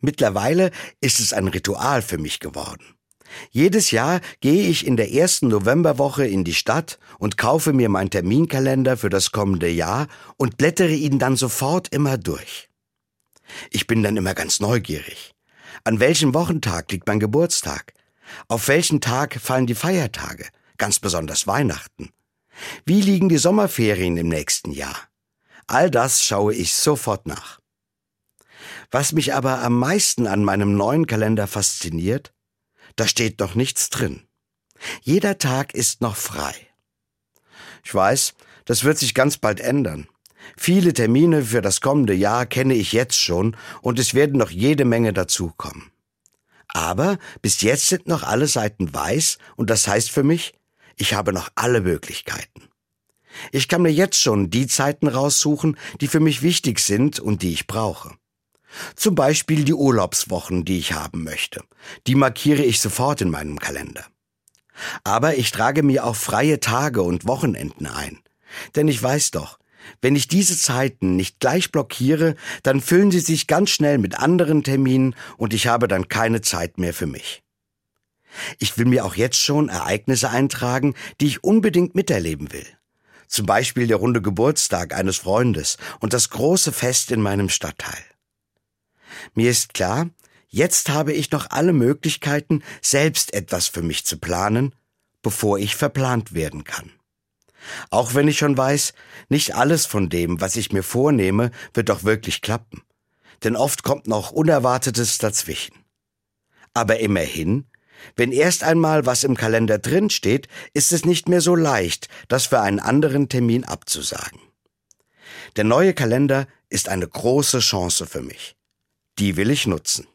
Mittlerweile ist es ein Ritual für mich geworden. Jedes Jahr gehe ich in der ersten Novemberwoche in die Stadt und kaufe mir meinen Terminkalender für das kommende Jahr und blättere ihn dann sofort immer durch. Ich bin dann immer ganz neugierig. An welchem Wochentag liegt mein Geburtstag? Auf welchen Tag fallen die Feiertage? Ganz besonders Weihnachten. Wie liegen die Sommerferien im nächsten Jahr? All das schaue ich sofort nach. Was mich aber am meisten an meinem neuen Kalender fasziniert, da steht noch nichts drin. Jeder Tag ist noch frei. Ich weiß, das wird sich ganz bald ändern. Viele Termine für das kommende Jahr kenne ich jetzt schon und es werden noch jede Menge dazukommen. Aber bis jetzt sind noch alle Seiten weiß und das heißt für mich, ich habe noch alle Möglichkeiten. Ich kann mir jetzt schon die Zeiten raussuchen, die für mich wichtig sind und die ich brauche. Zum Beispiel die Urlaubswochen, die ich haben möchte. Die markiere ich sofort in meinem Kalender. Aber ich trage mir auch freie Tage und Wochenenden ein. Denn ich weiß doch, wenn ich diese Zeiten nicht gleich blockiere, dann füllen sie sich ganz schnell mit anderen Terminen und ich habe dann keine Zeit mehr für mich. Ich will mir auch jetzt schon Ereignisse eintragen, die ich unbedingt miterleben will. Zum Beispiel der runde Geburtstag eines Freundes und das große Fest in meinem Stadtteil. Mir ist klar, jetzt habe ich noch alle Möglichkeiten, selbst etwas für mich zu planen, bevor ich verplant werden kann. Auch wenn ich schon weiß, nicht alles von dem, was ich mir vornehme, wird doch wirklich klappen. Denn oft kommt noch Unerwartetes dazwischen. Aber immerhin, wenn erst einmal was im Kalender drin steht, ist es nicht mehr so leicht, das für einen anderen Termin abzusagen. Der neue Kalender ist eine große Chance für mich. Die will ich nutzen.